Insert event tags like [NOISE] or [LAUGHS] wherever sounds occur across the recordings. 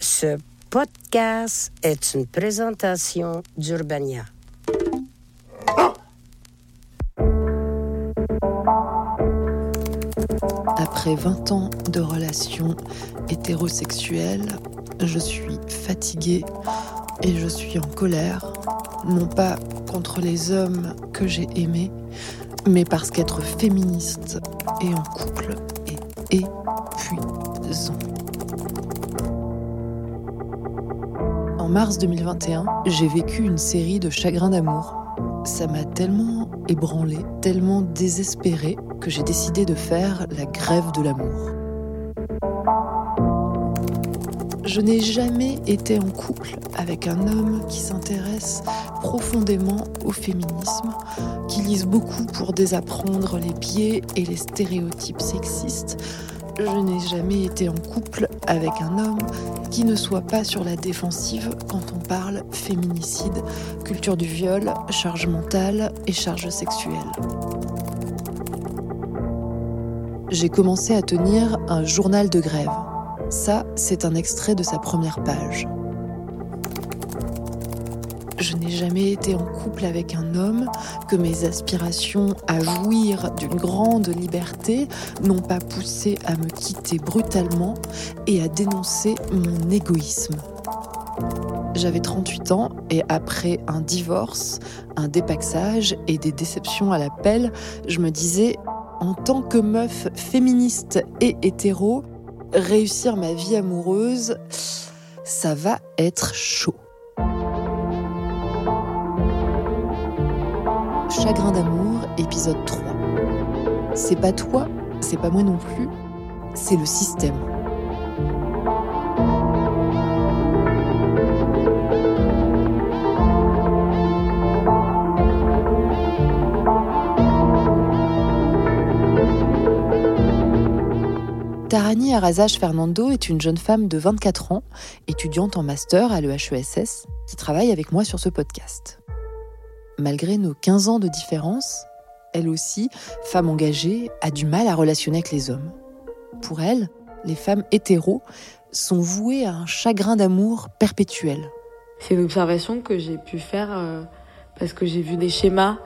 Ce podcast est une présentation d'Urbania. Après 20 ans de relations hétérosexuelles, je suis fatiguée et je suis en colère, non pas contre les hommes que j'ai aimés, mais parce qu'être féministe et en couple est épuisant. En mars 2021, j'ai vécu une série de chagrins d'amour. Ça m'a tellement ébranlé, tellement désespéré que j'ai décidé de faire la grève de l'amour. Je n'ai jamais été en couple avec un homme qui s'intéresse profondément au féminisme, qui lise beaucoup pour désapprendre les biais et les stéréotypes sexistes. Je n'ai jamais été en couple avec un homme qui ne soit pas sur la défensive quand on parle féminicide, culture du viol, charge mentale et charge sexuelle. J'ai commencé à tenir un journal de grève. Ça, c'est un extrait de sa première page. Je n'ai jamais été en couple avec un homme, que mes aspirations à jouir d'une grande liberté n'ont pas poussé à me quitter brutalement et à dénoncer mon égoïsme. J'avais 38 ans et après un divorce, un dépaxage et des déceptions à la pelle, je me disais, en tant que meuf féministe et hétéro, réussir ma vie amoureuse, ça va être chaud. Chagrin d'amour, épisode 3. C'est pas toi, c'est pas moi non plus, c'est le système. Tarani Arazage Fernando est une jeune femme de 24 ans, étudiante en master à l'EHESS, qui travaille avec moi sur ce podcast. Malgré nos 15 ans de différence, elle aussi, femme engagée, a du mal à relationner avec les hommes. Pour elle, les femmes hétéros sont vouées à un chagrin d'amour perpétuel. C'est une observation que j'ai pu faire euh, parce que j'ai vu des schémas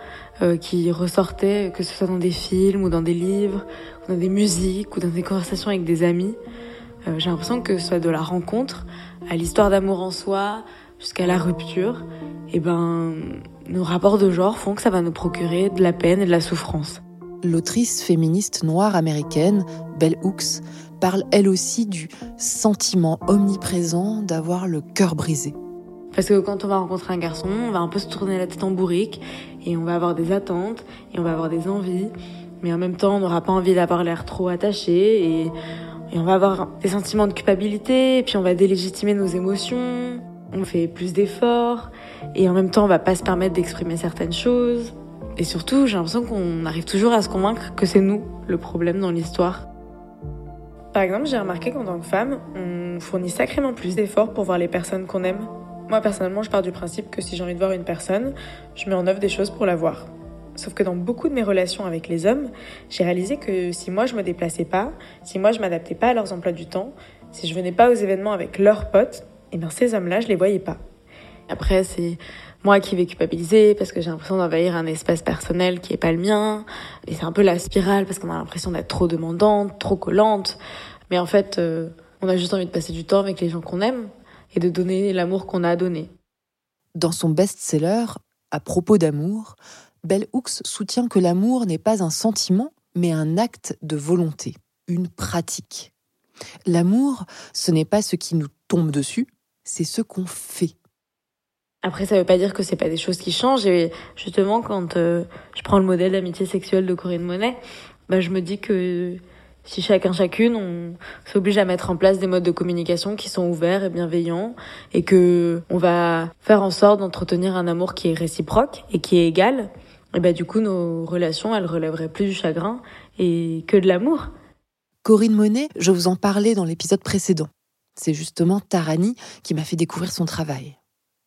euh, qui ressortaient, que ce soit dans des films ou dans des livres, ou dans des musiques ou dans des conversations avec des amis. Euh, j'ai l'impression que ce soit de la rencontre à l'histoire d'amour en soi jusqu'à la rupture, et ben nos rapports de genre font que ça va nous procurer de la peine et de la souffrance. L'autrice féministe noire américaine, Bell Hooks, parle elle aussi du sentiment omniprésent d'avoir le cœur brisé. Parce que quand on va rencontrer un garçon, on va un peu se tourner la tête en bourrique et on va avoir des attentes et on va avoir des envies, mais en même temps on n'aura pas envie d'avoir l'air trop attaché et, et on va avoir des sentiments de culpabilité et puis on va délégitimer nos émotions, on fait plus d'efforts et en même temps on va pas se permettre d'exprimer certaines choses. Et surtout j'ai l'impression qu'on arrive toujours à se convaincre que c'est nous le problème dans l'histoire. Par exemple, j'ai remarqué qu'en tant que femme, on fournit sacrément plus d'efforts pour voir les personnes qu'on aime moi personnellement, je pars du principe que si j'ai envie de voir une personne, je mets en œuvre des choses pour la voir. Sauf que dans beaucoup de mes relations avec les hommes, j'ai réalisé que si moi je me déplaçais pas, si moi je m'adaptais pas à leurs emplois du temps, si je venais pas aux événements avec leurs potes, et eh bien ces hommes-là, je les voyais pas. Après, c'est moi qui vais culpabiliser parce que j'ai l'impression d'envahir un espace personnel qui est pas le mien. Et c'est un peu la spirale parce qu'on a l'impression d'être trop demandante, trop collante. Mais en fait, euh, on a juste envie de passer du temps avec les gens qu'on aime et de donner l'amour qu'on a à donner. Dans son best-seller, À propos d'amour, Bell Hooks soutient que l'amour n'est pas un sentiment, mais un acte de volonté, une pratique. L'amour, ce n'est pas ce qui nous tombe dessus, c'est ce qu'on fait. Après, ça veut pas dire que c'est pas des choses qui changent. Et justement, quand euh, je prends le modèle d'amitié sexuelle de Corinne Monet, bah, je me dis que si chacun chacune on s'oblige à mettre en place des modes de communication qui sont ouverts et bienveillants et que on va faire en sorte d'entretenir un amour qui est réciproque et qui est égal et ben du coup nos relations elles relèveraient plus du chagrin et que de l'amour. Corinne Monet, je vous en parlais dans l'épisode précédent. C'est justement Tarani qui m'a fait découvrir son travail.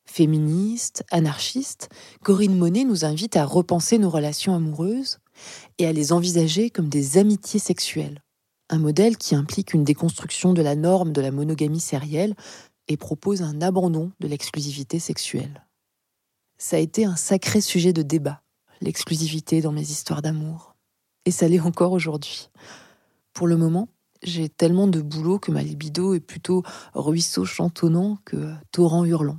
Féministe, anarchiste, Corinne Monet nous invite à repenser nos relations amoureuses et à les envisager comme des amitiés sexuelles Un modèle qui implique une déconstruction de la norme de la monogamie sérielle et propose un abandon de l'exclusivité sexuelle. Ça a été un sacré sujet de débat, l'exclusivité dans mes histoires d'amour. Et ça l'est encore aujourd'hui. Pour le moment, j'ai tellement de boulot que ma libido est plutôt ruisseau chantonnant que torrent hurlant.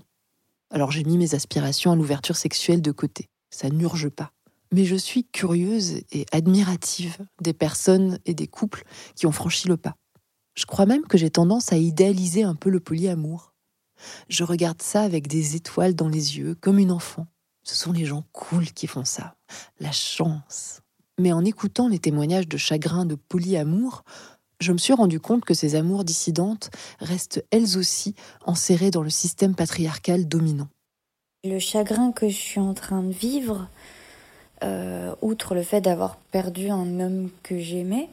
Alors j'ai mis mes aspirations à l'ouverture sexuelle de côté. Ça n'urge pas. Mais je suis curieuse et admirative des personnes et des couples qui ont franchi le pas. Je crois même que j'ai tendance à idéaliser un peu le polyamour. Je regarde ça avec des étoiles dans les yeux, comme une enfant. Ce sont les gens cool qui font ça. La chance. Mais en écoutant les témoignages de chagrin de polyamour, je me suis rendu compte que ces amours dissidentes restent elles aussi enserrées dans le système patriarcal dominant. Le chagrin que je suis en train de vivre, euh, outre le fait d'avoir perdu un homme que j'aimais,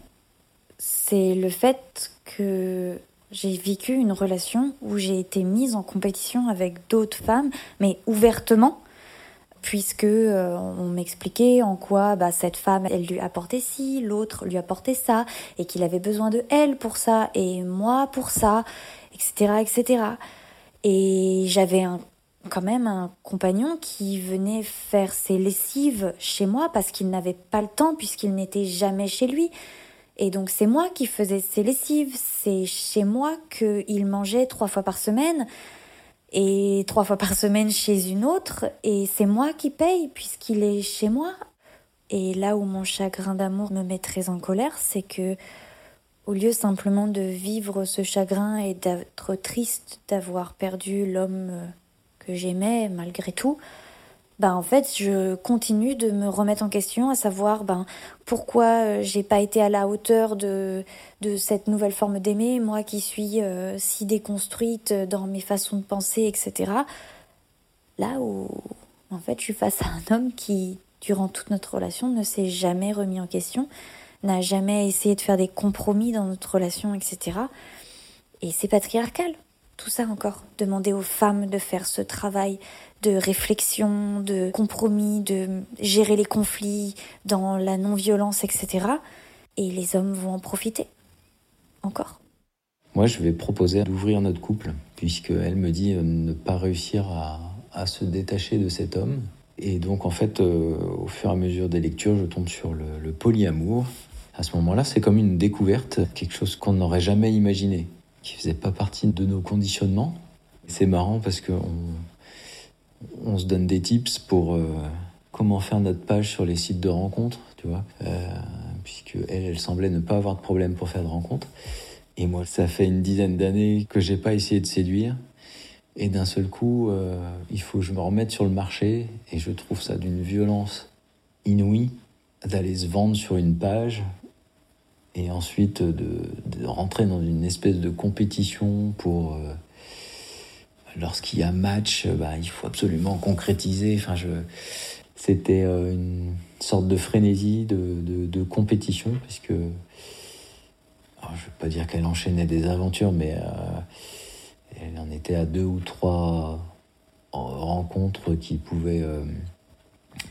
c'est le fait que j'ai vécu une relation où j'ai été mise en compétition avec d'autres femmes, mais ouvertement, puisque euh, on m'expliquait en quoi bah, cette femme, elle lui apportait ci, l'autre lui apportait ça, et qu'il avait besoin de elle pour ça, et moi pour ça, etc., etc. Et j'avais quand même un compagnon qui venait faire ses lessives chez moi parce qu'il n'avait pas le temps puisqu'il n'était jamais chez lui. Et donc c'est moi qui faisais ses lessives, c'est chez moi qu'il mangeait trois fois par semaine et trois fois par semaine chez une autre, et c'est moi qui paye puisqu'il est chez moi. Et là où mon chagrin d'amour me met très en colère, c'est que au lieu simplement de vivre ce chagrin et d'être triste d'avoir perdu l'homme que j'aimais malgré tout, ben en fait je continue de me remettre en question à savoir ben pourquoi euh, j'ai pas été à la hauteur de de cette nouvelle forme d'aimer moi qui suis euh, si déconstruite dans mes façons de penser etc là où en fait je suis face à un homme qui durant toute notre relation ne s'est jamais remis en question n'a jamais essayé de faire des compromis dans notre relation etc et c'est patriarcal. Tout ça encore. Demander aux femmes de faire ce travail de réflexion, de compromis, de gérer les conflits dans la non-violence, etc. Et les hommes vont en profiter. Encore. Moi, je vais proposer d'ouvrir notre couple, puisqu'elle me dit euh, ne pas réussir à, se détacher de cet homme. Et donc, en fait, euh, au fur et à mesure des lectures, je tombe sur le, polyamour. À ce moment-là, c'est comme une découverte, quelque chose qu'on n'aurait jamais imaginé qui faisait pas partie de nos conditionnements. C'est marrant parce que on, se donne des tips pour euh, comment faire notre page sur les sites de rencontres, tu vois, euh, puisque elle, elle semblait ne pas avoir de problème pour faire de rencontres. Et moi, ça fait une dizaine d'années que j'ai pas essayé de séduire. Et d'un seul coup, euh, il faut que je me remette sur le marché. Et je trouve ça d'une violence inouïe d'aller se vendre sur une page et ensuite de, rentrer dans une espèce de compétition pour lorsqu'il y a match, bah, il faut absolument concrétiser. Enfin, c'était euh, une sorte de frénésie de, compétition, puisque je ne vais pas dire qu'elle enchaînait des aventures, mais euh, elle en était à deux ou trois rencontres qui pouvaient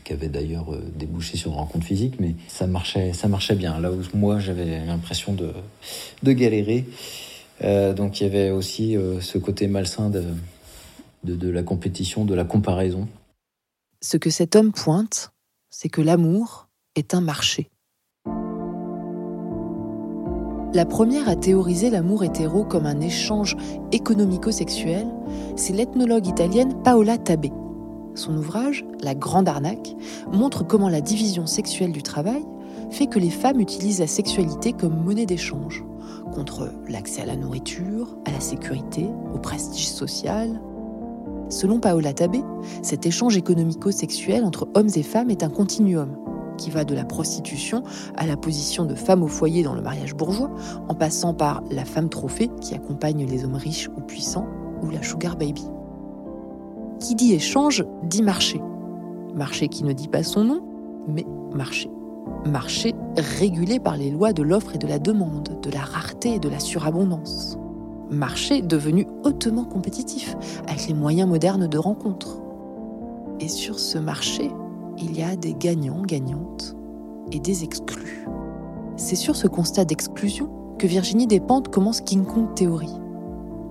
qui avait d'ailleurs euh, débouché sur une rencontre physique, mais ça marchait, ça marchait bien. Là où moi j'avais l'impression de, galérer. Euh, donc il y avait aussi euh, ce côté malsain de, de, la compétition, de la comparaison. Ce que cet homme pointe, c'est que l'amour est un marché. La première à théoriser l'amour hétéro comme un échange économico-sexuel, c'est l'ethnologue italienne Paola Tabé. Son ouvrage, La Grande Arnaque, montre comment la division sexuelle du travail fait que les femmes utilisent la sexualité comme monnaie d'échange, contre l'accès à la nourriture, à la sécurité, au prestige social. Selon Paola Tabé, cet échange économico-sexuel entre hommes et femmes est un continuum qui va de la prostitution à la position de femme au foyer dans le mariage bourgeois, en passant par la femme trophée qui accompagne les hommes riches ou puissants, ou la sugar baby. Qui dit échange dit marché. Marché qui ne dit pas son nom, mais marché. Marché régulé par les lois de l'offre et de la demande, de la rareté et de la surabondance. Marché devenu hautement compétitif, avec les moyens modernes de rencontre. Et sur ce marché, il y a des gagnants, gagnantes et des exclus. C'est sur ce constat d'exclusion que Virginie Despentes commence King Kong Theory.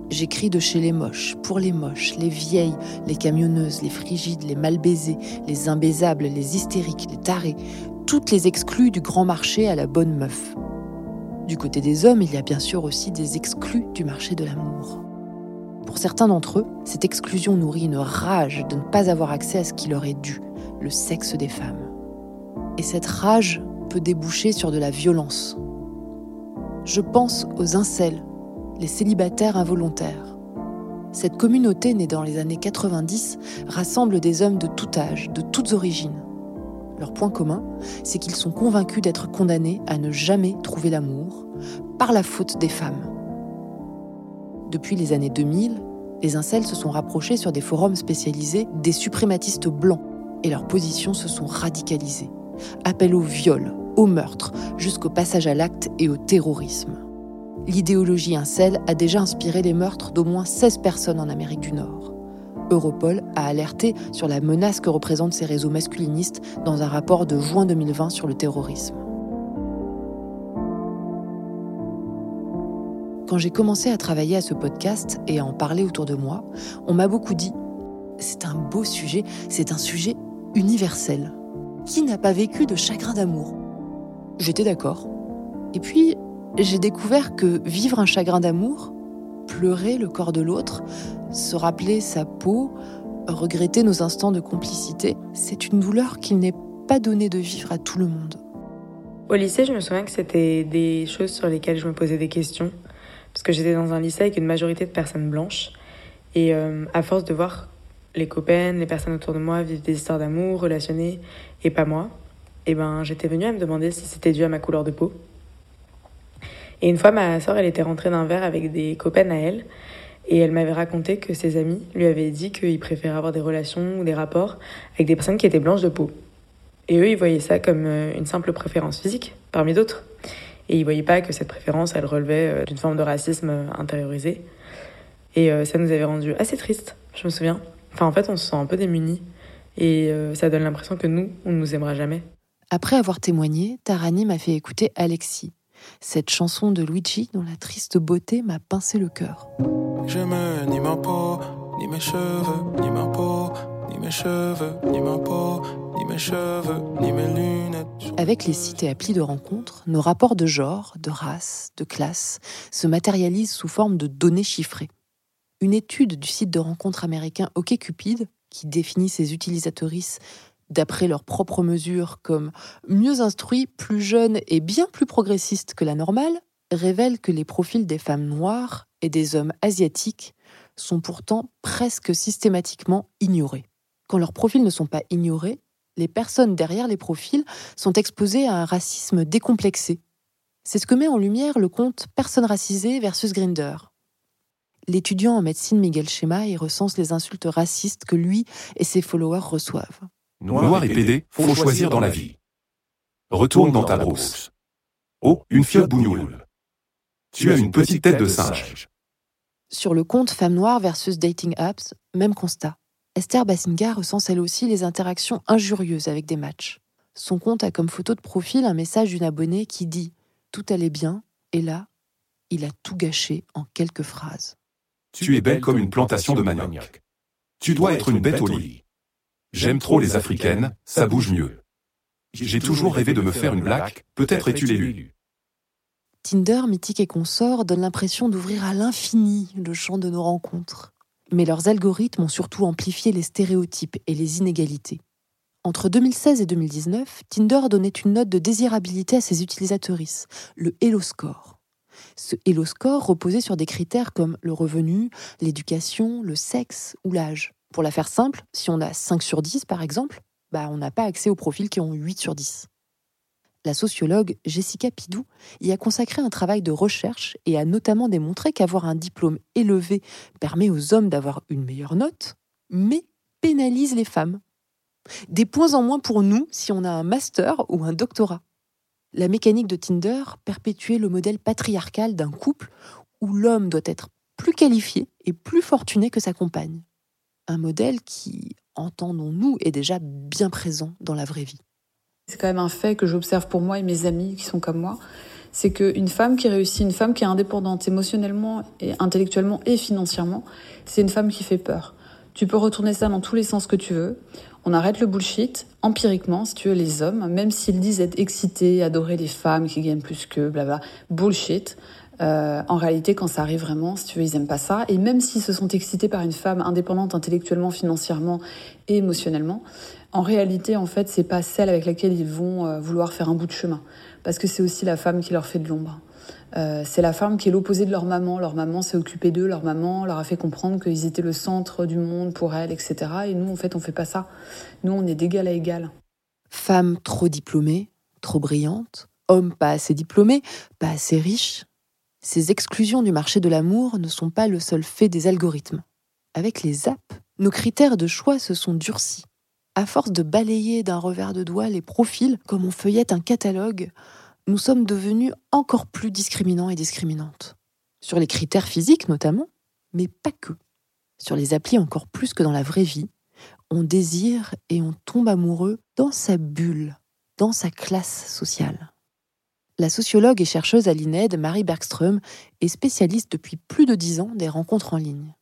J'écris de chez les moches, pour les moches, les vieilles, les camionneuses, les frigides, les mal baisées, les imbaisables, les hystériques, les tarés, toutes les exclus du grand marché à la bonne meuf. Du côté des hommes, il y a bien sûr aussi des exclus du marché de l'amour. Pour certains d'entre eux, cette exclusion nourrit une rage de ne pas avoir accès à ce qui leur est dû, le sexe des femmes. Et cette rage peut déboucher sur de la violence. Je pense aux incels, les célibataires involontaires. Cette communauté née dans les années 90 rassemble des hommes de tout âge, de toutes origines. Leur point commun, c'est qu'ils sont convaincus d'être condamnés à ne jamais trouver l'amour par la faute des femmes. Depuis les années 2000, les incels se sont rapprochés sur des forums spécialisés des suprématistes blancs et leurs positions se sont radicalisées. Appel au viol, au meurtre, jusqu'au passage à l'acte et au terrorisme. L'idéologie incel a déjà inspiré les meurtres d'au moins 16 personnes en Amérique du Nord. Europol a alerté sur la menace que représentent ces réseaux masculinistes dans un rapport de juin 2020 sur le terrorisme. Quand j'ai commencé à travailler à ce podcast et à en parler autour de moi, on m'a beaucoup dit c'est un beau sujet, c'est un sujet universel. Qui n'a pas vécu de chagrin d'amour? J'étais d'accord. Et puis, j'ai découvert que vivre un chagrin d'amour, pleurer le corps de l'autre, se rappeler sa peau, regretter nos instants de complicité, c'est une douleur qu'il n'est pas donné de vivre à tout le monde. Au lycée, je me souviens que c'était des choses sur lesquelles je me posais des questions, parce que j'étais dans un lycée avec une majorité de personnes blanches, et euh, à force de voir les copains, les personnes autour de moi vivre des histoires d'amour relationnées, et pas moi, et eh ben j'étais venue à me demander si c'était dû à ma couleur de peau. Et une fois, ma soeur, elle était rentrée d'un verre avec des copains à elle, et elle m'avait raconté que ses amis lui avaient dit qu'ils préféraient avoir des relations ou des rapports avec des personnes qui étaient blanches de peau. Et eux, ils voyaient ça comme euh, une simple préférence physique, parmi d'autres. Et ils voyaient pas que cette préférence, elle relevait euh, d'une forme de racisme euh, intériorisé. Et ça nous avait rendu assez tristes, je me souviens. Enfin, en fait, on se sent un peu démunis. Et ça donne l'impression que nous, on ne nous aimera jamais. Après avoir témoigné, Tarani m'a fait écouter Alexis, cette chanson de Luigi dont la triste beauté m'a pincé le cœur. Je me ni ma peau, ni mes cheveux, ni ma peau, ni mes cheveux, ni ma peau, ni mes cheveux, ni mes lunettes. Avec les sites et applis de rencontres, nos rapports de genre, de race, de classe se matérialisent sous forme de données chiffrées. Une étude du site de rencontres américain OkCupid, qui définit ses utilisatrices d'après leurs propres mesures comme mieux instruits, plus jeunes et bien plus progressistes que la normale, révèle que les profils des femmes noires et des hommes asiatiques sont pourtant presque systématiquement ignorés. Quand leurs profils ne sont pas ignorés, les personnes derrière les profils sont exposées à un racisme décomplexé. C'est ce que met en lumière le compte Personnes racisées versus Grinder. L'étudiant en médecine Miguel y recense les insultes racistes que lui et ses followers reçoivent. Noir et pédé, faut choisir dans la vie. Retourne dans ta brousse. Oh, une fiotte bougnoule. Tu as une petite tête de singe. Sur le compte Femmes Noires versus Dating Apps, même constat. Esther Bassinga recense elle aussi les interactions injurieuses avec des matchs. Son compte a comme photo de profil un message d'une abonnée qui dit Tout allait bien, et là, il a tout gâché en quelques phrases. Tu es belle comme une plantation de manioc. Tu dois être une bête au lit. J'aime trop les africaines, ça bouge mieux. J'ai toujours rêvé de me faire une blague, peut-être es-tu l'élu. Tinder, Mythique et Consort donnent l'impression d'ouvrir à l'infini le champ de nos rencontres. Mais leurs algorithmes ont surtout amplifié les stéréotypes et les inégalités. Entre 2016 et 2019, Tinder donnait une note de désirabilité à ses utilisatrices, le Hello Score. Ce Hello Score reposait sur des critères comme le revenu, l'éducation, le sexe ou l'âge. Pour la faire simple, si on a 5 sur 10 par exemple, bah on n'a pas accès aux profils qui ont 8 sur 10. La sociologue Jessica Pidou y a consacré un travail de recherche et a notamment démontré qu'avoir un diplôme élevé permet aux hommes d'avoir une meilleure note, mais pénalise les femmes. Des points en moins pour nous si on a un master ou un doctorat. La mécanique de Tinder perpétuait le modèle patriarcal d'un couple où l'homme doit être plus qualifié et plus fortuné que sa compagne un modèle qui, entendons-nous, est déjà bien présent dans la vraie vie. C'est quand même un fait que j'observe pour moi et mes amis qui sont comme moi. C'est qu'une femme qui réussit, une femme qui est indépendante émotionnellement et intellectuellement et financièrement, c'est une femme qui fait peur. Tu peux retourner ça dans tous les sens que tu veux. On arrête le bullshit, empiriquement, si tu veux, les hommes, même s'ils disent être excités, adorer les femmes qui gagnent plus que blabla, bullshit. Euh, en réalité, quand ça arrive vraiment, ils aiment pas ça. Et même s'ils se sont excités par une femme indépendante intellectuellement, financièrement et émotionnellement, en réalité, en fait, c'est pas celle avec laquelle ils vont euh, vouloir faire un bout de chemin, parce que c'est aussi la femme qui leur fait de l'ombre. Euh, c'est la femme qui est l'opposé de leur maman. Leur maman s'est occupée d'eux, leur maman leur a fait comprendre qu'ils étaient le centre du monde pour elle, etc. Et nous, en fait, on fait pas ça. Nous, on est d'égal à égal. Femme trop diplômée, trop brillante, homme pas assez diplômé, pas assez riche, ces exclusions du marché de l'amour ne sont pas le seul fait des algorithmes. Avec les apps, nos critères de choix se sont durcis. À force de balayer d'un revers de doigt les profils comme on feuillette un catalogue, nous sommes devenus encore plus discriminants et discriminantes. Sur les critères physiques notamment, mais pas que. Sur les applis encore plus que dans la vraie vie, on désire et on tombe amoureux dans sa bulle, dans sa classe sociale. La sociologue et chercheuse à l'INED, Marie Bergström, est spécialiste depuis plus de dix ans des rencontres en ligne.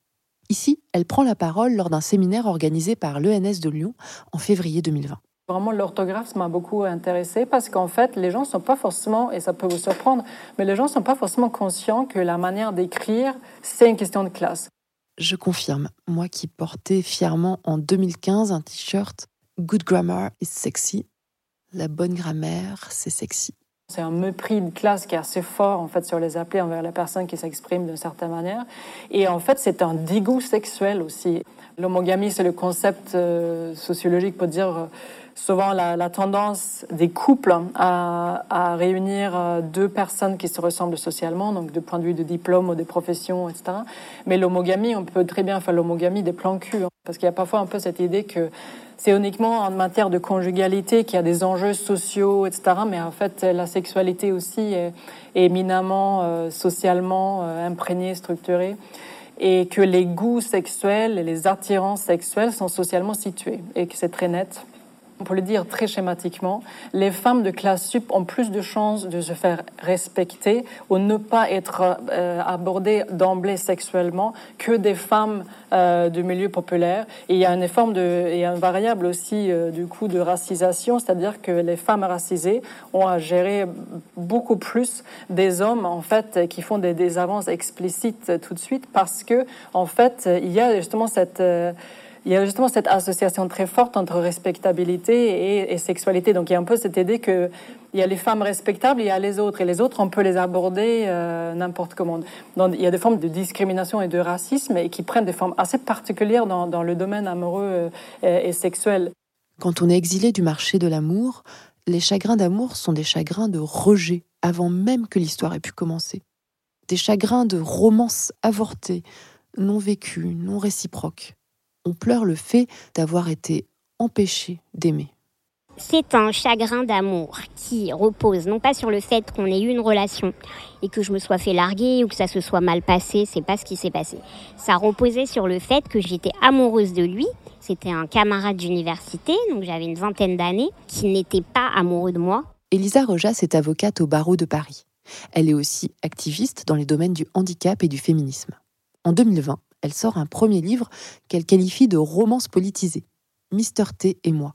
Ici, elle prend la parole lors d'un séminaire organisé par l'ENS de Lyon en février 2020. Vraiment, l'orthographe m'a beaucoup intéressée parce qu'en fait, les gens ne sont pas forcément, et ça peut vous surprendre, mais les gens ne sont pas forcément conscients que la manière d'écrire, c'est une question de classe. Je confirme, moi qui portais fièrement en 2015 un t-shirt Good grammar is sexy. La bonne grammaire, c'est sexy. C'est un mépris de classe qui est assez fort en fait sur les appelés envers la personne qui s'exprime d'une certaine manière. Et en fait, c'est un dégoût sexuel aussi. L'homogamie, c'est le concept euh, sociologique pour dire euh, souvent la, tendance des couples à, réunir euh, deux personnes qui se ressemblent socialement, donc du point de vue de diplôme ou des professions, etc. Mais l'homogamie, on peut très bien faire l'homogamie des plans cul, hein, parce qu'il y a parfois un peu cette idée que c'est uniquement en matière de conjugalité qu'il y a des enjeux sociaux, etc. Mais en fait, la sexualité aussi est, éminemment euh, socialement euh, imprégnée, structurée et que les goûts sexuels et les attirances sexuelles sont socialement situés et que c'est très net pour le dire très schématiquement, les femmes de classe sup ont plus de chances de se faire respecter ou ne pas être euh, abordées d'emblée sexuellement que des femmes euh, du milieu populaire. Et il y a une forme de, et une variable aussi euh, du coup de racisation, c'est-à-dire que les femmes racisées ont à gérer beaucoup plus des hommes en fait qui font des, des avances explicites tout de suite parce que en fait il y a justement cette il y a justement cette association très forte entre respectabilité et, sexualité. Donc il y a un peu cette idée que il y a les femmes respectables, il y a les autres, et les autres on peut les aborder euh, n'importe comment. Donc il y a des formes de discrimination et de racisme et qui prennent des formes assez particulières dans, le domaine amoureux euh, et sexuel. Quand on est exilé du marché de l'amour, les chagrins d'amour sont des chagrins de rejet avant même que l'histoire ait pu commencer. Des chagrins de romance avortée, non vécue, non réciproque on pleure le fait d'avoir été empêché d'aimer. C'est un chagrin d'amour qui repose non pas sur le fait qu'on ait eu une relation et que je me sois fait larguer ou que ça se soit mal passé, c'est pas ce qui s'est passé. Ça reposait sur le fait que j'étais amoureuse de lui, c'était un camarade d'université, donc j'avais une vingtaine d'années, qui n'était pas amoureux de moi. Elisa Rojas est avocate au barreau de Paris. Elle est aussi activiste dans les domaines du handicap et du féminisme. En 2020, elle sort un premier livre qu'elle qualifie de romance politisée, Mister T et moi.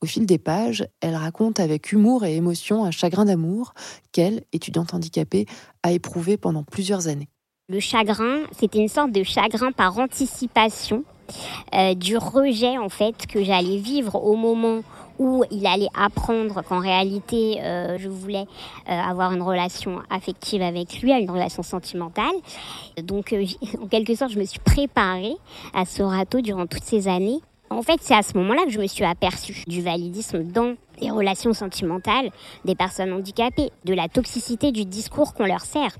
Au fil des pages, elle raconte avec humour et émotion un chagrin d'amour qu'elle, étudiante handicapée, a éprouvé pendant plusieurs années. Le chagrin, c'était une sorte de chagrin par anticipation euh, du rejet en fait que j'allais vivre au moment où il allait apprendre qu'en réalité, euh, je voulais euh, avoir une relation affective avec lui, une relation sentimentale. Donc, euh, [LAUGHS] en quelque sorte, je me suis préparée à ce râteau durant toutes ces années. En fait, c'est à ce moment-là que je me suis aperçue du validisme dans les relations sentimentales des personnes handicapées, de la toxicité du discours qu'on leur sert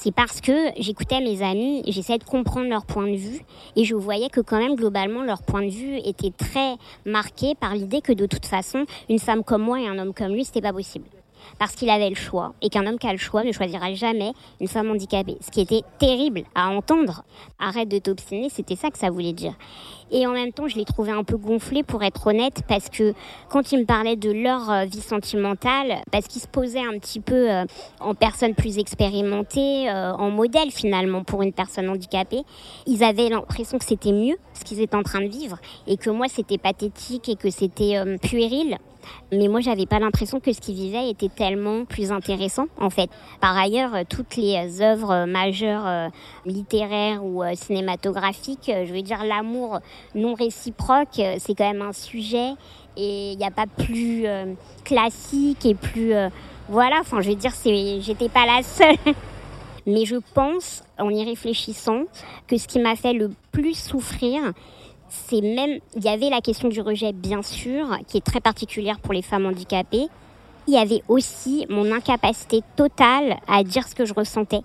c'est parce que j'écoutais mes amis, j'essayais de comprendre leur point de vue et je voyais que quand même globalement leur point de vue était très marqué par l'idée que de toute façon une femme comme moi et un homme comme lui c'était pas possible. Parce qu'il avait le choix et qu'un homme qui a le choix ne choisira jamais une femme handicapée. Ce qui était terrible à entendre. Arrête de t'obstiner, c'était ça que ça voulait dire. Et en même temps, je l'ai trouvé un peu gonflé pour être honnête parce que quand ils me parlaient de leur euh, vie sentimentale, parce qu'ils se posaient un petit peu euh, en personne plus expérimentée, euh, en modèle finalement pour une personne handicapée, ils avaient l'impression que c'était mieux ce qu'ils étaient en train de vivre et que moi c'était pathétique et que c'était puéril. Mais moi, j'avais pas l'impression que ce qu'ils vivaient était tellement plus intéressant, en fait. Par ailleurs, toutes les œuvres majeures littéraires ou cinématographiques, je veux dire, l'amour non réciproque, euh, c'est quand même un sujet et il n'y a pas plus euh, classique et plus euh, voilà. Enfin, je veux dire, j'étais pas la seule. [LAUGHS] Mais je pense, en y réfléchissant, que ce qui m'a fait le plus souffrir, c'est même, il y avait la question du rejet, bien sûr, qui est très particulière pour les femmes handicapées. Il y avait aussi mon incapacité totale à dire ce que je ressentais,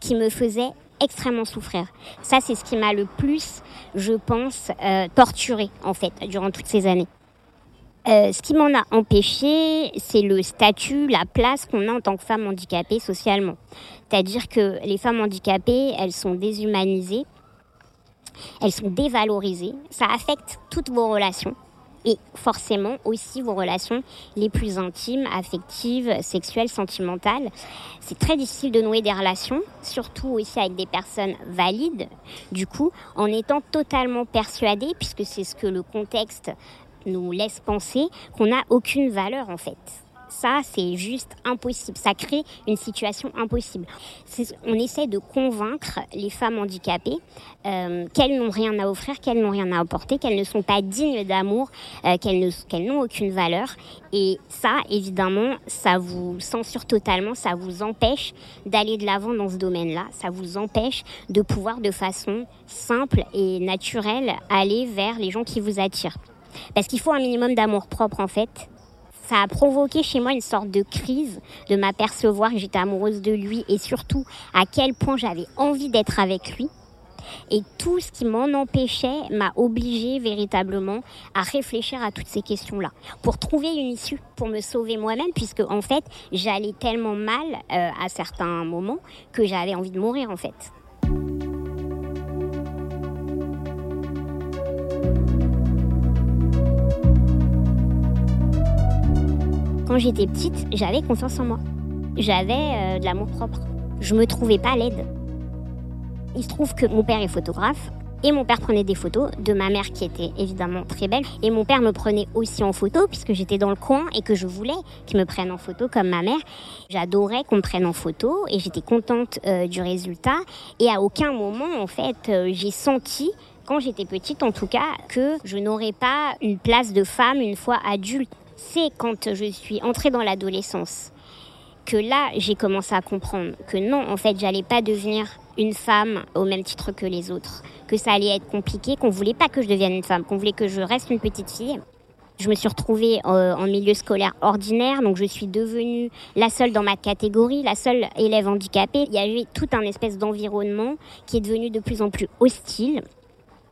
qui me faisait extrêmement souffrir. Ça, c'est ce qui m'a le plus, je pense, euh, torturé en fait durant toutes ces années. Euh, ce qui m'en a empêché, c'est le statut, la place qu'on a en tant que femme handicapée socialement. C'est-à-dire que les femmes handicapées, elles sont déshumanisées, elles sont dévalorisées. Ça affecte toutes vos relations et forcément aussi vos relations les plus intimes, affectives, sexuelles, sentimentales. C'est très difficile de nouer des relations, surtout aussi avec des personnes valides, du coup, en étant totalement persuadé, puisque c'est ce que le contexte nous laisse penser, qu'on n'a aucune valeur en fait ça, c'est juste impossible. Ça crée une situation impossible. On essaie de convaincre les femmes handicapées euh, qu'elles n'ont rien à offrir, qu'elles n'ont rien à apporter, qu'elles ne sont pas dignes d'amour, euh, qu'elles n'ont aucune valeur. Et ça, évidemment, ça vous censure totalement, ça vous empêche d'aller de l'avant dans ce domaine-là. Ça vous empêche de pouvoir de façon simple et naturelle aller vers les gens qui vous attirent. Parce qu'il faut un minimum d'amour propre en fait ça a provoqué chez moi une sorte de crise, de m'apercevoir que j'étais amoureuse de lui et surtout à quel point j'avais envie d'être avec lui. Et tout ce qui m'en empêchait m'a obligée véritablement à réfléchir à toutes ces questions-là, pour trouver une issue, pour me sauver moi-même, puisque en fait j'allais tellement mal euh, à certains moments que j'avais envie de mourir en fait. Quand j'étais petite, j'avais confiance en moi. J'avais euh, de l'amour propre. Je me trouvais pas laide. Il se trouve que mon père est photographe et mon père prenait des photos de ma mère qui était évidemment très belle. Et mon père me prenait aussi en photo puisque j'étais dans le coin et que je voulais qu'il me prenne en photo comme ma mère. J'adorais qu'on me prenne en photo et j'étais contente euh, du résultat. Et à aucun moment, en fait, euh, j'ai senti quand j'étais petite en tout cas, que je n'aurais pas une place de femme une fois adulte c'est quand je suis entrée dans l'adolescence que là, j'ai commencé à comprendre que non, en fait, j'allais pas devenir une femme au même titre que les autres, que ça allait être compliqué, qu'on voulait pas que je devienne une femme, qu'on voulait que je reste une petite fille. Je me suis retrouvée euh, en milieu scolaire ordinaire, donc je suis devenue la seule dans ma catégorie, la seule élève handicapée. Il y a eu tout un espèce d'environnement qui est devenu de plus en plus hostile.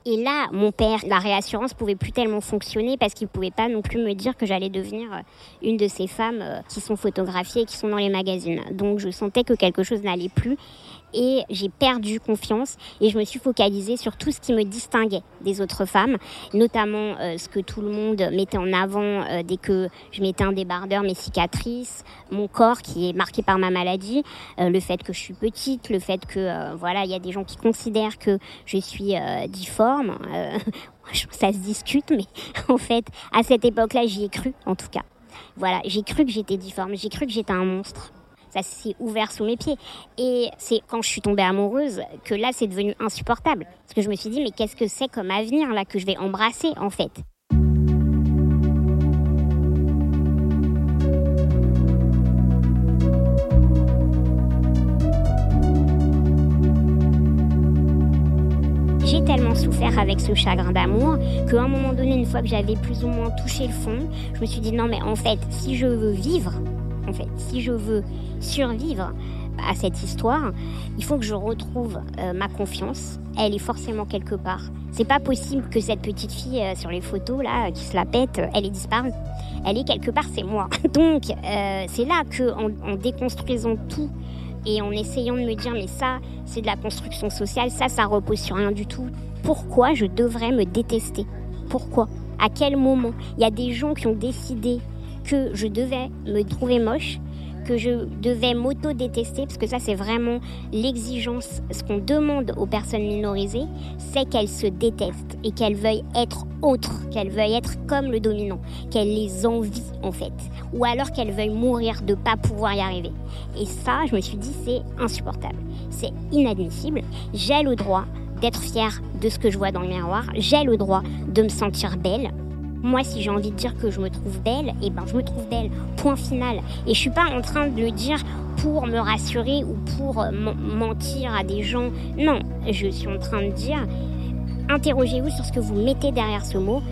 Et là, mon père, la réassurance pouvait plus tellement fonctionner parce qu'il pouvait pas non plus me dire que j'allais devenir euh, une de ces femmes euh, qui sont photographiées et qui sont dans les magazines. Donc je sentais que quelque chose n'allait plus et j'ai perdu confiance et je me suis focalisée sur tout ce qui me distinguait des autres femmes, notamment euh, ce que tout le monde mettait en avant euh, dès que je mettais un débardeur, mes cicatrices, mon corps qui est marqué par ma maladie, euh, le fait que je suis petite, le fait que voilà, il y a des gens qui considèrent que je suis difforme. [LAUGHS] ça se discute, mais [LAUGHS] en fait, à cette époque-là, j'y ai cru, en tout cas. Voilà, j'ai cru que j'étais difforme, j'ai cru que j'étais un monstre ça s'est ouvert sous mes pieds. Et c'est quand je suis tombée amoureuse que là, c'est devenu insupportable. Parce que je me suis dit, mais qu'est-ce que c'est comme avenir là que je vais embrasser en fait? J'ai tellement souffert avec ce chagrin d'amour qu'à un moment donné, une fois que j'avais plus ou moins touché le fond, je me suis dit non mais en fait, si je veux vivre, en fait, si je veux survivre à cette histoire, il faut que je retrouve euh, ma confiance, elle est forcément quelque part. C'est pas possible que cette petite fille euh, sur les photos là qui se la pète, euh, elle est disparue. Elle est quelque part, c'est moi. [LAUGHS] Donc euh, c'est là que en, déconstruisant tout et en essayant de me dire mais ça c'est de la construction sociale, ça ça repose sur rien du tout. Pourquoi je devrais me détester? Pourquoi? À quel moment? Il y a des gens qui ont décidé que je devais me trouver moche que je devais m'auto-détester, parce que ça c'est vraiment l'exigence, ce qu'on demande aux personnes minorisées, c'est qu'elles se détestent et qu'elles veuillent être autres, qu'elles veuillent être comme le dominant, qu'elles les envient en fait, ou alors qu'elles veuillent mourir de pas pouvoir y arriver. Et ça, je me suis dit, c'est insupportable, c'est inadmissible. J'ai le droit d'être fière de ce que je vois dans le miroir, j'ai le droit de me sentir belle, moi, si j'ai envie de dire que je me trouve belle, et eh ben je me trouve belle. Point final. Et je suis pas en train de le dire pour me rassurer ou pour euh, mentir à des gens. Non, je suis en train de dire interrogez-vous sur ce que vous mettez derrière ce mot.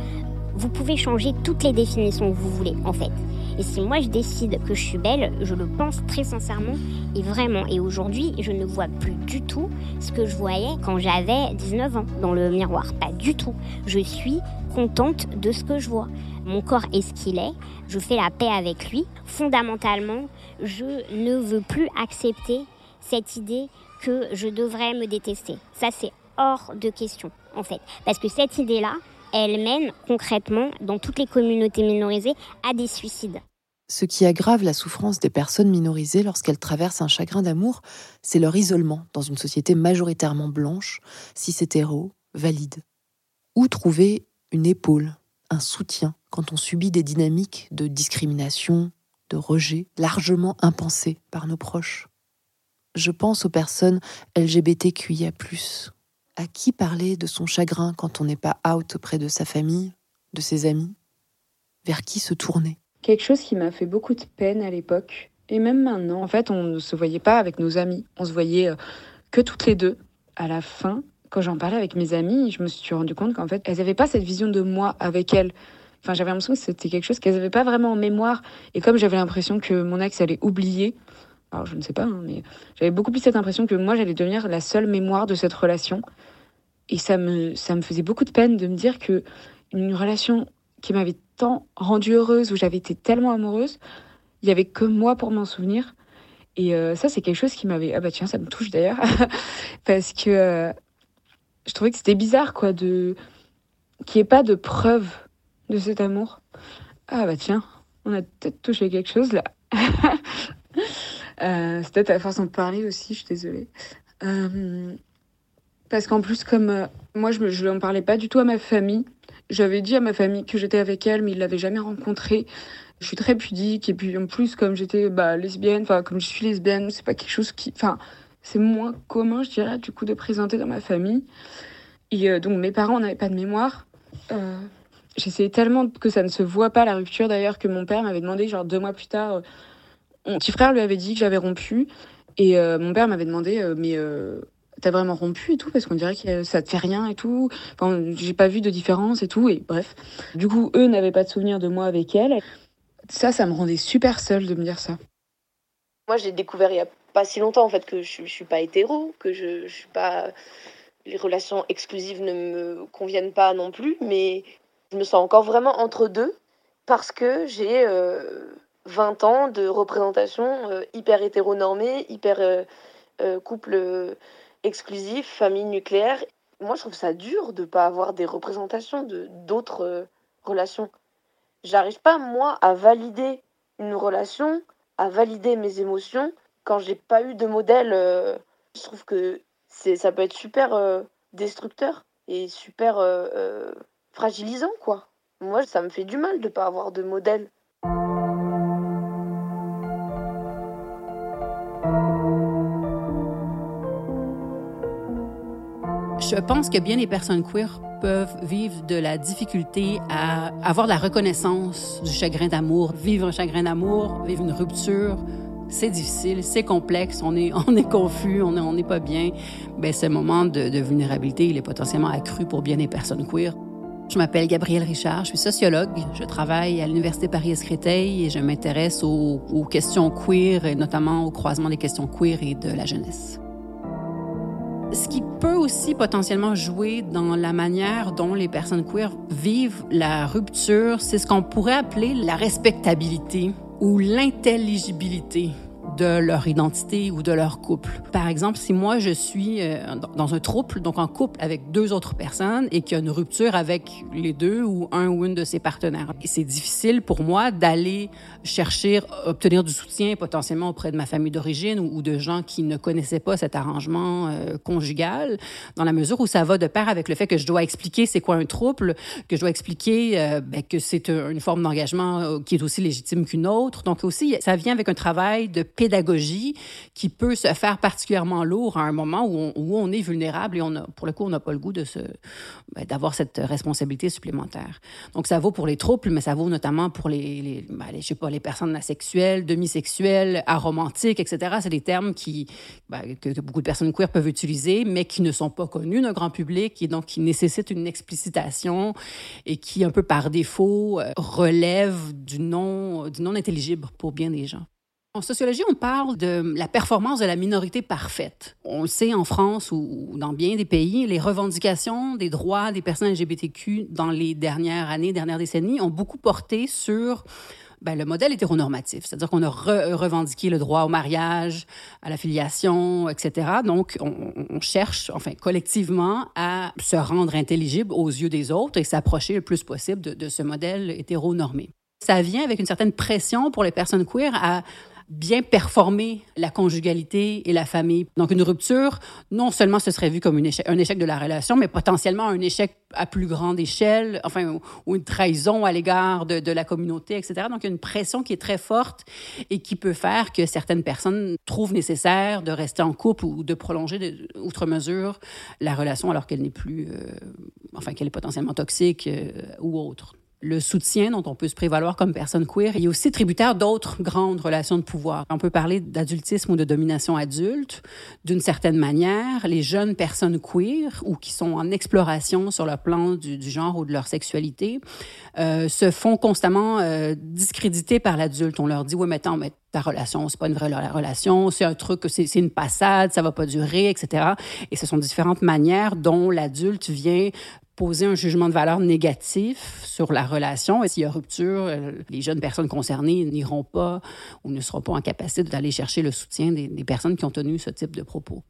Vous pouvez changer toutes les définitions que vous voulez, en fait. Et si moi je décide que je suis belle, je le pense très sincèrement et vraiment. Et aujourd'hui, je ne vois plus du tout ce que je voyais quand j'avais 19 ans dans le miroir. Pas du tout. Je suis contente de ce que je vois. Mon corps est ce qu'il est, je fais la paix avec lui. Fondamentalement, je ne veux plus accepter cette idée que je devrais me détester. Ça, c'est hors de question, en fait. Parce que cette idée-là, elle mène concrètement, dans toutes les communautés minorisées, à des suicides. Ce qui aggrave la souffrance des personnes minorisées lorsqu'elles traversent un chagrin d'amour, c'est leur isolement dans une société majoritairement blanche, cis-hétéro, valide. Où trouver une épaule, un soutien quand on subit des dynamiques de discrimination, de rejet largement impensées par nos proches? Je pense aux personnes LGBTQIA. À qui parler de son chagrin quand on n'est pas out auprès de sa famille, de ses amis? Vers qui se tourner? Quelque chose qui m'a fait beaucoup de peine à l'époque, et même maintenant. En fait, on ne se voyait pas avec nos amis, on se voyait euh, que toutes les deux. À la fin, quand j'en parlais avec mes amis, je me suis rendu compte qu'en fait, elles n'avaient pas cette vision de moi avec elles. Enfin, j'avais l'impression que c'était quelque chose qu'elles n'avaient pas vraiment en mémoire. Et comme j'avais l'impression que mon ex allait oublier, alors je ne sais pas, hein, mais j'avais beaucoup plus cette impression que moi, j'allais devenir la seule mémoire de cette relation. Et ça me, ça me faisait beaucoup de peine de me dire que une relation qui m'avait rendue heureuse, où j'avais été tellement amoureuse, il n'y avait que moi pour m'en souvenir. Et euh, ça, c'est quelque chose qui m'avait. Ah bah tiens, ça me touche d'ailleurs. [LAUGHS] Parce que euh, je trouvais que c'était bizarre, quoi, de qu'il n'y ait pas de preuve de cet amour. Ah bah tiens, on a peut-être touché quelque chose là. [LAUGHS] euh, c'est peut-être à force d'en parler aussi, je suis désolée. Euh, parce qu'en plus, comme moi, je ne en parlais pas du tout à ma famille. J'avais dit à ma famille que j'étais avec elle, mais ils l'avaient jamais rencontrée. Je suis très pudique et puis en plus, comme j'étais bah, lesbienne, enfin comme je suis lesbienne, c'est pas quelque chose qui, enfin, c'est moins commun, je dirais, du coup, de présenter dans ma famille. Et euh, donc, mes parents n'avaient pas de mémoire. Euh, J'essayais tellement que ça ne se voit pas, la rupture, d'ailleurs, que mon père m'avait demandé, genre deux mois plus tard, euh, mon petit frère lui avait dit que j'avais rompu. Et mon père m'avait demandé, mais t'as vraiment rompu et tout parce qu'on dirait que ça te fait rien et tout. Enfin, j'ai pas vu de différence et tout et bref. Du coup, eux n'avaient pas de souvenir de moi avec elle. Ça, ça me rendait super seule de me dire ça. Moi, j'ai découvert il y a pas si longtemps en fait que je, je suis pas hétéro, que je, je suis pas les relations exclusives ne me conviennent pas non plus, mais je me sens encore vraiment entre deux parce que j'ai 20 euh, ans de représentation euh, hyper hétéronormée, hyper euh, couple exclusif, famille nucléaire. Moi, je trouve ça dur de pas avoir des représentations de d'autres relations. J'arrive pas moi à valider une relation, à valider mes émotions quand j'ai pas eu de modèle, euh, je trouve que c'est ça peut être super euh, destructeur et super euh, fragilisant quoi. Moi, ça me fait du mal de pas avoir de modèle. Je pense que bien des personnes queer peuvent vivre de la difficulté à avoir la reconnaissance du chagrin d'amour, vivre un chagrin d'amour, vivre une rupture, c'est difficile, c'est complexe, on est, [LAUGHS] on est confus, on n'est pas bien, ben, ce moment de, de vulnérabilité, il est potentiellement accru pour bien des personnes queer. Je m'appelle Gabrielle Richard, je suis sociologue, je travaille à l'Université Paris-Créteil et je m'intéresse aux questions queer et notamment au croisement des questions queer et de la jeunesse. Ce qui peut aussi potentiellement jouer dans la manière dont les personnes queer vivent la rupture, c'est ce qu'on pourrait appeler la respectabilité ou l'intelligibilité de leur identité ou de leur couple. Par exemple, si moi je suis euh, dans un trouble, donc en couple avec deux autres personnes et qu'il y a une rupture avec les deux ou un ou une de ses partenaires, c'est difficile pour moi d'aller chercher, obtenir du soutien potentiellement auprès de ma famille d'origine ou, de gens qui ne connaissaient pas cet arrangement euh, conjugal, dans la mesure où ça va de pair avec le fait que je dois expliquer c'est quoi un trouble, que je dois expliquer euh, ben, que c'est une forme d'engagement qui est aussi légitime qu'une autre. Donc aussi, ça vient avec un travail de pédagogie qui peut se faire particulièrement lourd à un moment où on, est vulnérable et on a, pour le coup, on n'a pas le goût de ben, d'avoir cette responsabilité supplémentaire. Donc, ça vaut pour les troubles, mais ça vaut notamment pour les, les, ben, sais pas, les personnes asexuelles, demisexuelles, aromantiques, etc. C'est des termes qui, ben, que, beaucoup de personnes queer peuvent utiliser, mais qui ne sont pas connus d'un grand public et donc qui nécessitent une explicitation et qui, un peu par défaut, euh, relèvent du du non intelligible pour bien des gens. En sociologie, on parle de la performance de la minorité parfaite. On le sait en France ou dans bien des pays, les revendications des droits des personnes LGBTQ dans les dernières années, dernières décennies ont beaucoup porté sur ben, le modèle hétéronormatif, c'est-à-dire qu'on a revendiqué le droit au mariage, à la filiation, etc. Donc, on, cherche, enfin, collectivement, à se rendre intelligible aux yeux des autres et s'approcher le plus possible de, de ce modèle hétéronormé. Ça vient avec une certaine pression pour les personnes queer à bien performer la conjugalité et la famille. Donc, une rupture, non seulement ce serait vu comme un échec de la relation, mais potentiellement un échec à plus grande échelle, enfin, ou une trahison à l'égard de, la communauté, etc. Donc, une pression qui est très forte et qui peut faire que certaines personnes trouvent nécessaire de rester en couple ou de prolonger, de, outre mesure, la relation alors qu'elle n'est plus, euh, enfin, qu'elle est potentiellement toxique euh, ou autre le soutien dont on peut se prévaloir comme personne queer est aussi tributaire d'autres grandes relations de pouvoir. On peut parler d'adultisme ou de domination adulte. D'une certaine manière, les jeunes personnes queer ou qui sont en exploration sur le plan du, genre ou de leur sexualité euh, se font constamment euh, discréditer par l'adulte. On leur dit, oui, mais attends, mais ta relation, c'est pas une vraie relation, c'est un truc, c'est une passade, ça va pas durer, etc. Et ce sont différentes manières dont l'adulte vient poser un jugement de valeur négatif sur la relation. Et s'il y a rupture, euh, les jeunes personnes concernées n'iront pas ou ne seront pas en capacité d'aller chercher le soutien des, des personnes qui ont tenu ce type de propos.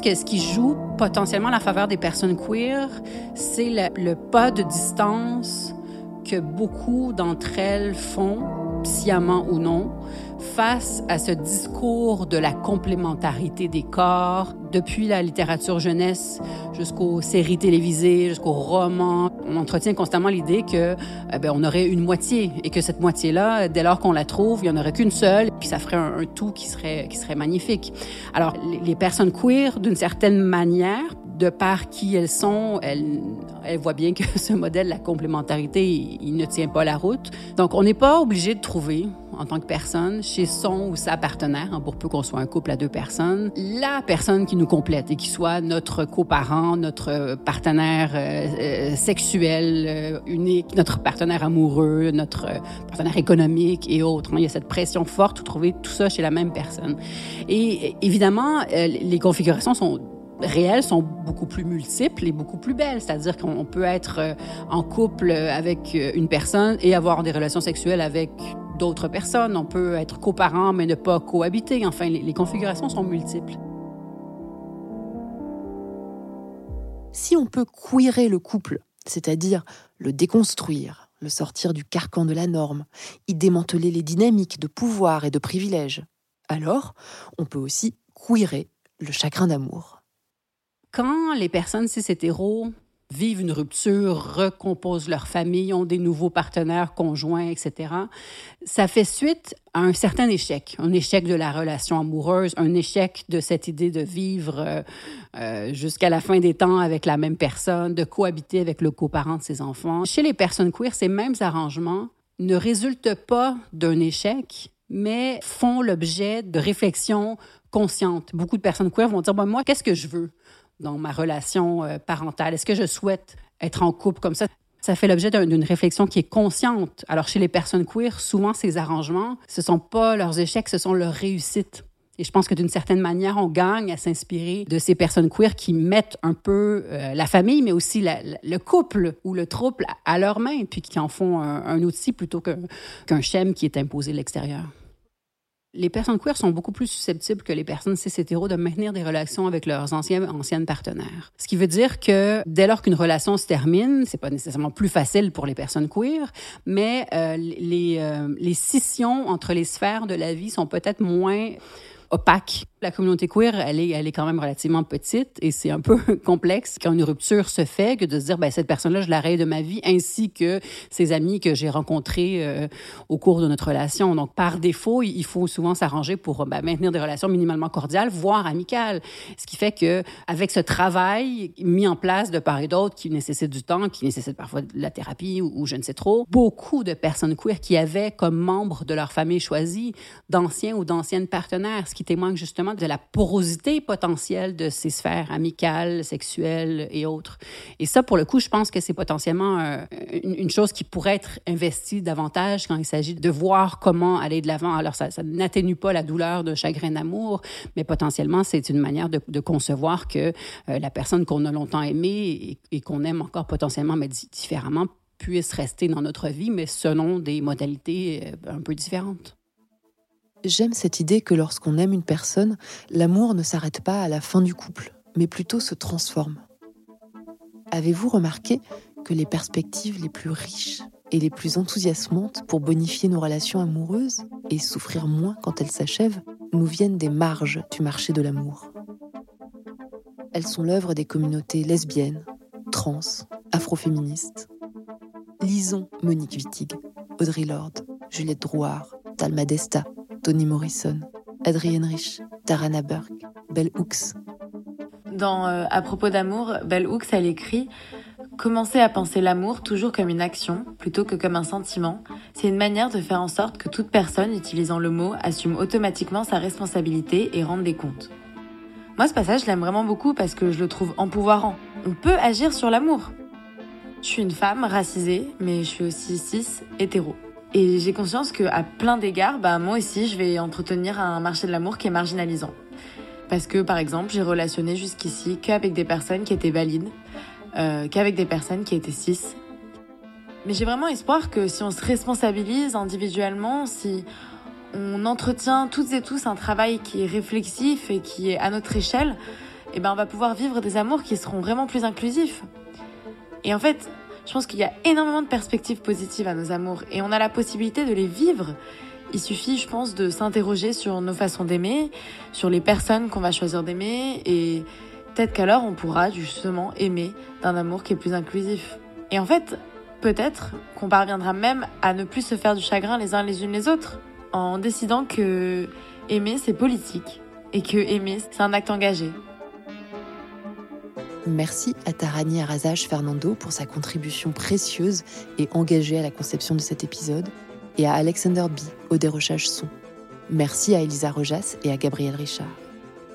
Que ce qui joue potentiellement la faveur des personnes queer, c'est le, pas de distance que beaucoup d'entre elles font, sciemment ou non, face à ce discours de la complémentarité des corps, depuis la littérature jeunesse jusqu'aux séries télévisées, jusqu'aux romans. On entretient constamment l'idée que eh on aurait une moitié et que cette moitié-là, dès lors qu'on la trouve, il n'y en aurait qu'une seule, puis ça ferait un, un, tout qui serait, qui serait magnifique. Alors, les personnes queer, d'une certaine manière, de par qui elles sont, elles, voient bien que [LAUGHS] ce modèle, la complémentarité, il, ne tient pas la route. Donc, on n'est pas obligé de trouver en tant que personne, chez son ou sa partenaire, hein, pour peu qu'on soit un couple à deux personnes, la personne qui nous complète et qui soit notre coparent, notre partenaire euh, sexuel euh, unique, notre partenaire amoureux, notre partenaire économique et autres. Il y a cette pression forte de trouver tout ça chez la même personne. Et évidemment, euh, les configurations sont réelles sont beaucoup plus multiples et beaucoup plus belles. C'est-à-dire qu'on peut être en couple avec une personne et avoir des relations sexuelles avec d'autres personnes. On peut être coparent mais ne pas cohabiter. Enfin, les, les configurations sont multiples. Si on peut queerer le couple, c'est-à-dire le déconstruire, le sortir du carcan de la norme, y démanteler les dynamiques de pouvoir et de privilèges, alors on peut aussi queerer le chagrin d'amour. Quand les personnes cis hétéros vivent une rupture, recomposent leur famille, ont des nouveaux partenaires conjoints, etc. Ça fait suite à un certain échec, un échec de la relation amoureuse, un échec de cette idée de vivre euh, euh, jusqu'à la fin des temps avec la même personne, de cohabiter avec le coparent de ses enfants. Chez les personnes queer, ces mêmes arrangements ne résultent pas d'un échec, mais font l'objet de réflexions conscientes. Beaucoup de personnes queer vont dire, ben, moi, qu'est-ce que je veux? Dans ma relation euh, parentale? Est-ce que je souhaite être en couple comme ça? Ça fait l'objet d'une réflexion qui est consciente. Alors, chez les personnes queer, souvent, ces arrangements, ce sont pas leurs échecs, ce sont leurs réussites. Et je pense que d'une certaine manière, on gagne à s'inspirer de ces personnes queer qui mettent un peu euh, la famille, mais aussi le couple ou le trouble à leurs mains, puis qui en font un, outil plutôt qu'un qu schème qui est imposé de l'extérieur. Les personnes queer sont beaucoup plus susceptibles que les personnes cis hétéros de maintenir des relations avec leurs anciens anciennes partenaires. Ce qui veut dire que dès lors qu'une relation se termine, c'est pas nécessairement plus facile pour les personnes queer, mais euh, les, euh, les scissions entre les sphères de la vie sont peut-être moins opaques la communauté queer, elle est, elle est quand même relativement petite et c'est un peu [LAUGHS] complexe quand une rupture se fait que de se dire, ben, cette personne-là, je l'arrête de ma vie, ainsi que ses amis que j'ai rencontrés euh, au cours de notre relation. Donc, par défaut, il faut souvent s'arranger pour ben, maintenir des relations minimalement cordiales, voire amicales. Ce qui fait que, avec ce travail mis en place de part et d'autre, qui nécessite du temps, qui nécessite parfois de la thérapie ou, ou je ne sais trop, beaucoup de personnes queer qui avaient comme membres de leur famille choisie d'anciens ou d'anciennes partenaires, ce qui témoigne justement de la porosité potentielle de ces sphères amicales, sexuelles et autres. Et ça, pour le coup, je pense que c'est potentiellement euh, une, chose qui pourrait être investie davantage quand il s'agit de voir comment aller de l'avant. Alors, ça, n'atténue pas la douleur de chagrin d'amour, mais potentiellement, c'est une manière de, concevoir que euh, la personne qu'on a longtemps aimée et, et qu'on aime encore potentiellement, mais différemment, puisse rester dans notre vie, mais selon des modalités euh, un peu différentes. J'aime cette idée que lorsqu'on aime une personne, l'amour ne s'arrête pas à la fin du couple, mais plutôt se transforme. Avez-vous remarqué que les perspectives les plus riches et les plus enthousiasmantes pour bonifier nos relations amoureuses et souffrir moins quand elles s'achèvent nous viennent des marges du marché de l'amour? Elles sont l'œuvre des communautés lesbiennes, trans, afroféministes. Lisons Monique Wittig, Audrey Lorde, Juliette Drouard, Talma Desta, Toni Morrison, Adrienne Rich, Tarana Burke, Bell Hooks. Dans euh, À propos d'amour, Bell Hooks, elle écrit Commencer à penser l'amour toujours comme une action plutôt que comme un sentiment, c'est une manière de faire en sorte que toute personne utilisant le mot assume automatiquement sa responsabilité et rende des comptes. Moi, ce passage, je l'aime vraiment beaucoup parce que je le trouve empouvoirant. On peut agir sur l'amour. Je suis une femme racisée, mais je suis aussi cis, hétéro. Et j'ai conscience qu'à plein d'égards, bah, moi aussi, je vais entretenir un marché de l'amour qui est marginalisant. Parce que, par exemple, j'ai relationné jusqu'ici qu'avec des personnes qui étaient valides, euh, qu'avec des personnes qui étaient cis. Mais j'ai vraiment espoir que si on se responsabilise individuellement, si on entretient toutes et tous un travail qui est réflexif et qui est à notre échelle, eh ben on va pouvoir vivre des amours qui seront vraiment plus inclusifs. Et en fait, je pense qu'il y a énormément de perspectives positives à nos amours et on a la possibilité de les vivre. Il suffit, je pense, de s'interroger sur nos façons d'aimer, sur les personnes qu'on va choisir d'aimer et peut-être qu'alors on pourra justement aimer d'un amour qui est plus inclusif. Et en fait, peut-être qu'on parviendra même à ne plus se faire du chagrin les uns les unes les autres en décidant que aimer c'est politique et que aimer c'est un acte engagé. Merci à Tarani Arazage Fernando pour sa contribution précieuse et engagée à la conception de cet épisode, et à Alexander B au dérochage son. Merci à Elisa Rojas et à Gabriel Richard.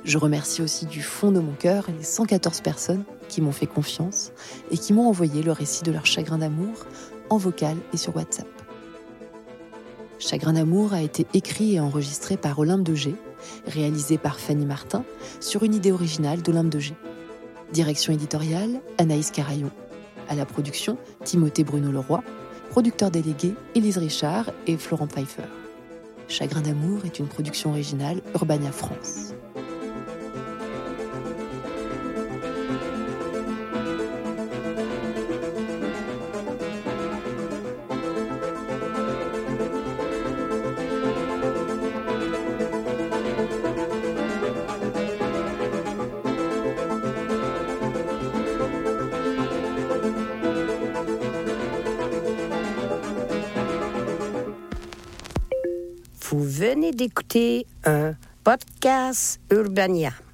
Je remercie aussi du fond de mon cœur les 114 personnes qui m'ont fait confiance et qui m'ont envoyé le récit de leur chagrin d'amour en vocal et sur WhatsApp. Chagrin d'amour a été écrit et enregistré par Olympe de G, réalisé par Fanny Martin sur une idée originale d'Olympe de G. Direction éditoriale, Anaïs Carayon. À la production, Timothée Bruno Leroy. Producteur délégué, Élise Richard et Florent Pfeiffer. Chagrin d'amour est une production originale Urbania France. D'écouter un podcast Urbania.